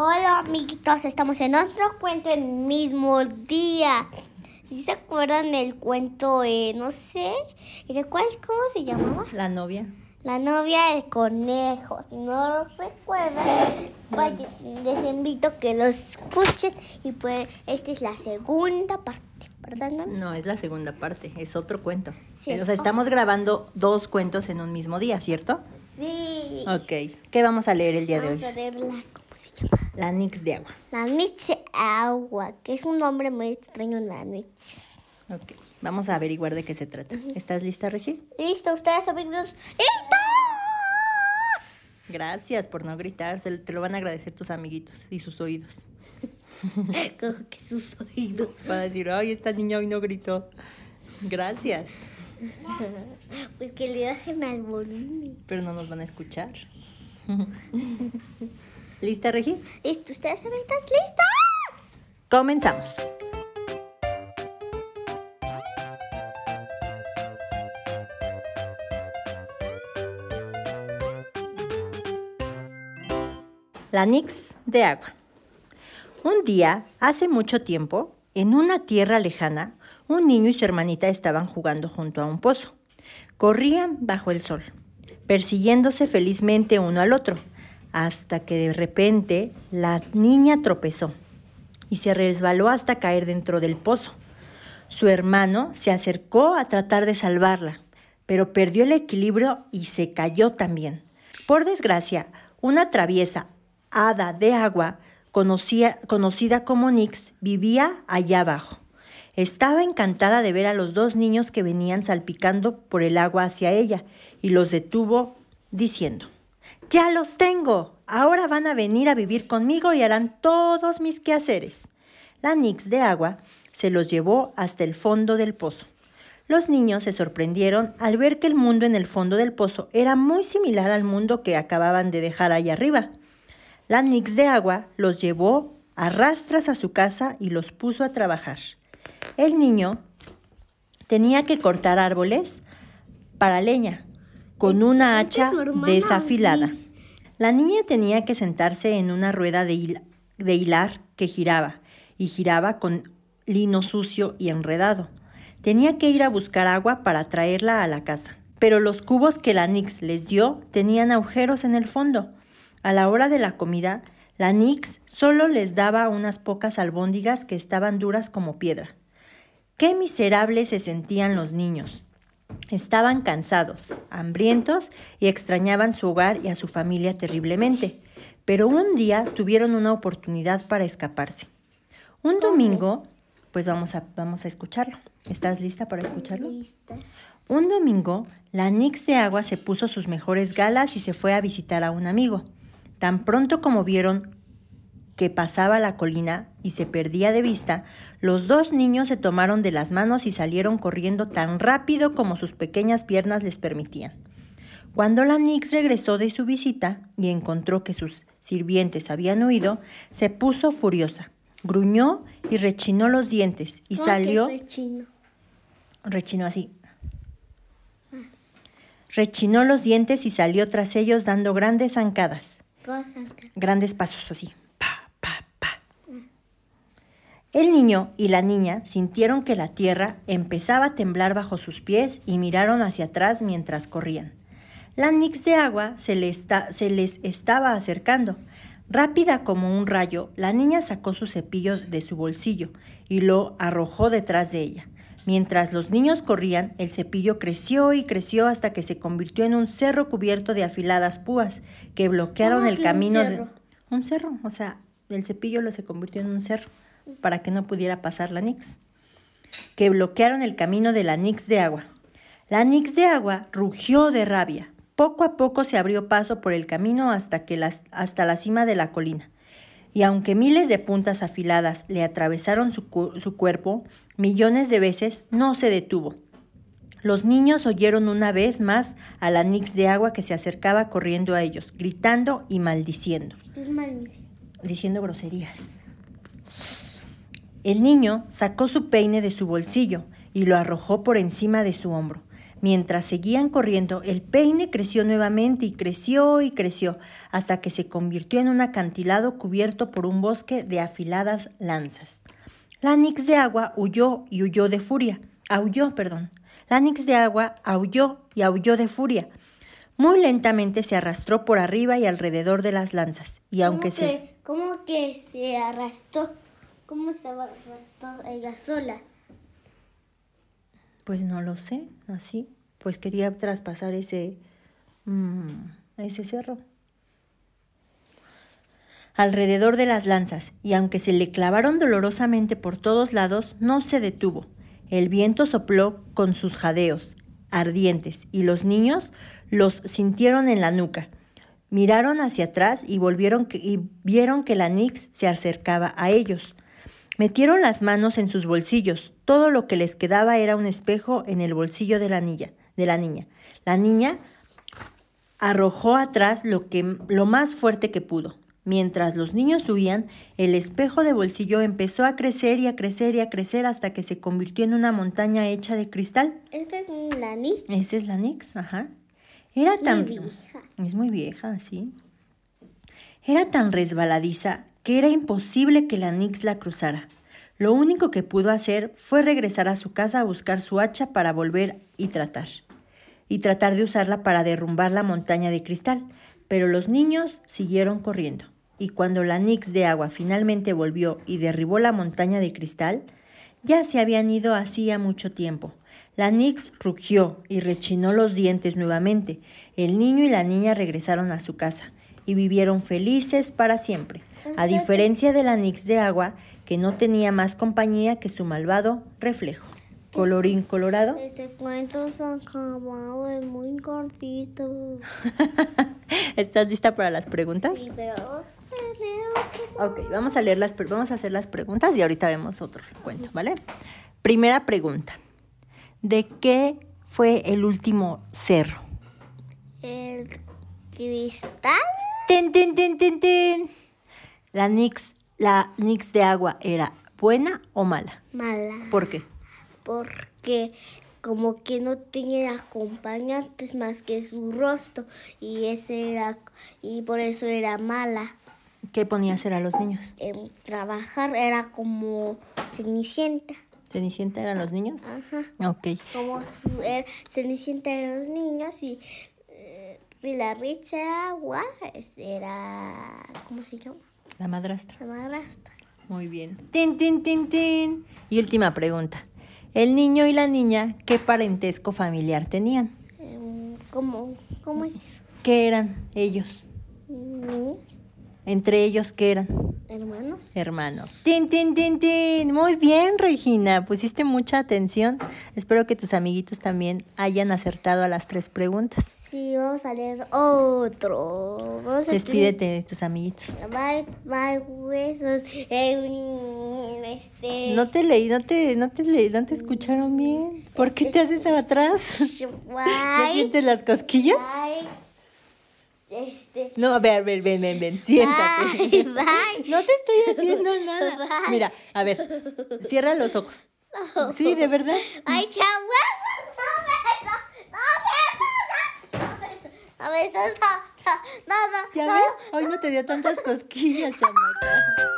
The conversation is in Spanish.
Hola amiguitos, estamos en otro cuento el mismo día. Si se acuerdan del cuento, eh, no sé, ¿de cuál, cómo se llamaba? La novia. La novia del conejo. Si no lo recuerdan, vaya, les invito a que lo escuchen y pues esta es la segunda parte, ¿verdad? No, es la segunda parte, es otro cuento. Sí, o es sea, estamos grabando dos cuentos en un mismo día, ¿cierto? Sí. Ok. ¿Qué vamos a leer el día de Vamos hoy? a ver la, ¿cómo se llama? La Nix de agua. La Nietzsche Agua, que es un nombre muy extraño, la Nietzsche. Ok. Vamos a averiguar de qué se trata. ¿Estás lista, Regi? ¿Listo? ¿Ustedes amigos? ¡Listos! Gracias por no gritar. se- te lo van a agradecer tus amiguitos y sus oídos. Como que sus oídos. Van a decir, ay, esta niña hoy no gritó. Gracias. Pues que le bajen al volumen. Pero no nos van a escuchar. ¿Lista, Regi? ¿Listo? ¿Ustedes amiguitos? ¿Listos? Comenzamos. La Nix de agua. Un día, hace mucho tiempo, en una tierra lejana, un niño y su hermanita estaban jugando junto a un pozo. Corrían bajo el sol, persiguiéndose felizmente uno al otro, hasta que de repente la niña tropezó y se resbaló hasta caer dentro del pozo. Su hermano se acercó a tratar de salvarla, pero perdió el equilibrio y se cayó también. Por desgracia, una traviesa hada de agua, conocida como Nix, vivía allá abajo. Estaba encantada de ver a los dos niños que venían salpicando por el agua hacia ella y los detuvo diciendo, Ya los tengo, ahora van a venir a vivir conmigo y harán todos mis quehaceres. La Nix de agua se los llevó hasta el fondo del pozo. Los niños se sorprendieron al ver que el mundo en el fondo del pozo era muy similar al mundo que acababan de dejar allá arriba. La Nix de agua los llevó a rastras a su casa y los puso a trabajar. El niño tenía que cortar árboles para leña con una hacha desafilada. La niña tenía que sentarse en una rueda de hilar que giraba y giraba con lino sucio y enredado. Tenía que ir a buscar agua para traerla a la casa. Pero los cubos que la Nix les dio tenían agujeros en el fondo. A la hora de la comida, la Nix solo les daba unas pocas albóndigas que estaban duras como piedra. Qué miserables se sentían los niños. Estaban cansados, hambrientos y extrañaban su hogar y a su familia terriblemente. Pero un día tuvieron una oportunidad para escaparse. Un domingo, pues vamos a, vamos a escucharlo. ¿Estás lista para escucharlo? Lista. Un domingo, la Nix de agua se puso sus mejores galas y se fue a visitar a un amigo. Tan pronto como vieron que pasaba la colina y se perdía de vista, los dos niños se tomaron de las manos y salieron corriendo tan rápido como sus pequeñas piernas les permitían. Cuando la Nix regresó de su visita y encontró que sus sirvientes habían huido, se puso furiosa, gruñó y rechinó los dientes y ¿Cómo que salió, rechino? rechinó así, rechinó los dientes y salió tras ellos dando grandes zancadas grandes pasos así. El niño y la niña sintieron que la tierra empezaba a temblar bajo sus pies y miraron hacia atrás mientras corrían. La nix de agua se, les estaba acercando. Rápida como un rayo, la niña sacó su cepillo de su bolsillo y lo arrojó detrás de ella. Mientras los niños corrían, el cepillo creció y creció hasta que se convirtió en un cerro cubierto de afiladas púas que bloquearon ¿Cómo el un camino de cerro? un cerro, o sea, el cepillo lo se convirtió en un cerro para que no pudiera pasar la nix, que bloquearon el camino de la nix de agua. La nix de agua rugió de rabia. Poco a poco se abrió paso por el camino hasta que las, hasta la cima de la colina. Y aunque miles de puntas afiladas le atravesaron su, su cuerpo millones de veces, no se detuvo. Los niños oyeron una vez más a la nix de agua que se acercaba corriendo a ellos, gritando y maldiciendo diciendo groserías. El niño sacó su peine de su bolsillo y lo arrojó por encima de su hombro. Mientras seguían corriendo, el peine creció nuevamente y creció y creció, hasta que se convirtió en un acantilado cubierto por un bosque de afiladas lanzas. La Nix de agua huyó y huyó de furia. Aulló, perdón. La Nix de agua aulló y aulló de furia. Muy lentamente se arrastró por arriba y alrededor de las lanzas, y aunque ¿Cómo se... que, ¿Cómo que se arrastró? ¿Cómo se arrastró ella sola? Pues no lo sé, así. Pues quería traspasar ese, mm, ese cerro. Alrededor de las lanzas, y aunque se le clavaron dolorosamente por todos lados, no se detuvo. El viento sopló con sus jadeos ardientes, y los niños los sintieron en la nuca. Miraron hacia atrás y volvieron que- y vieron que la Nix se acercaba a ellos. Metieron las manos en sus bolsillos. Todo lo que les quedaba era un espejo en el bolsillo de la niña. De la niña. La niña arrojó atrás lo, que, lo más fuerte que pudo. Mientras los niños huían, el espejo de bolsillo empezó a crecer y a crecer y a crecer hasta que se convirtió en una montaña hecha de cristal. Esta es la Nix. Esa es la Nix, ajá. Era tan vieja. Es muy vieja, sí. Era tan resbaladiza que era imposible que la Nix la cruzara. Lo único que pudo hacer fue regresar a su casa a buscar su hacha para volver y tratar. Y tratar de usarla para derrumbar la montaña de cristal. Pero los niños siguieron corriendo. Y cuando la Nix de agua finalmente volvió y derribó la montaña de cristal, ya se habían ido hacía mucho tiempo. La Nix rugió y rechinó los dientes nuevamente. El niño y la niña regresaron a su casa y vivieron felices para siempre, a diferencia de la Nix de agua, que no tenía más compañía que su malvado reflejo. Colorín colorado. Este cuento se acabó, es muy cortito. ¿Estás lista para las preguntas? Sí, pero. Ok, vamos a leer las, vamos a hacer las preguntas y ahorita vemos otro cuento, ¿vale? Primera pregunta. ¿De qué fue el último cerro? El cristal. Tin, tin, tin, tin, tin. La Nix, la Nix de agua era buena o mala? Mala. ¿Por qué? Porque como que no tenía acompañantes más que su rostro y ese era y por eso era mala. ¿Qué ponía a hacer a los niños? En trabajar era como Cenicienta. ¿Cenicienta eran los niños? Ajá. Ok. Como su, era- Cenicienta eran los niños y, eh, y la richa agua este, era ¿cómo se llama? La madrastra. La madrastra. Muy bien. Tin, tin, tin, tin. Y última pregunta. El niño y la niña, ¿qué parentesco familiar tenían? Em, ¿Cómo, ¿Cómo es eso? ¿Qué eran ellos? Niños, Entre ellos, ¿qué eran? hermanos. Hermanos. Tin, tin, tin, tin. Muy bien, Regina. Pusiste mucha atención. Espero que tus amiguitos también hayan acertado a las tres preguntas. Sí, vamos a leer otro. Vamos a Despídete de tus amiguitos. Bye, bye, huesos. Este. No te leí, no te, no te leí, no te escucharon bien. ¿Por qué te haces atrás? ¿No Bye. sientes las cosquillas? Bye. Este. No, a ver, ven, ven, ven, ven, siéntate. Bye, bye. No te estoy haciendo nada. Bye. Mira, a ver, cierra los ojos. Sí, de verdad. Ay, chao. No. No. No. No besos. No, no, ¿Ya no. ves? Hoy no te dio tantas cosquillas, chamaca.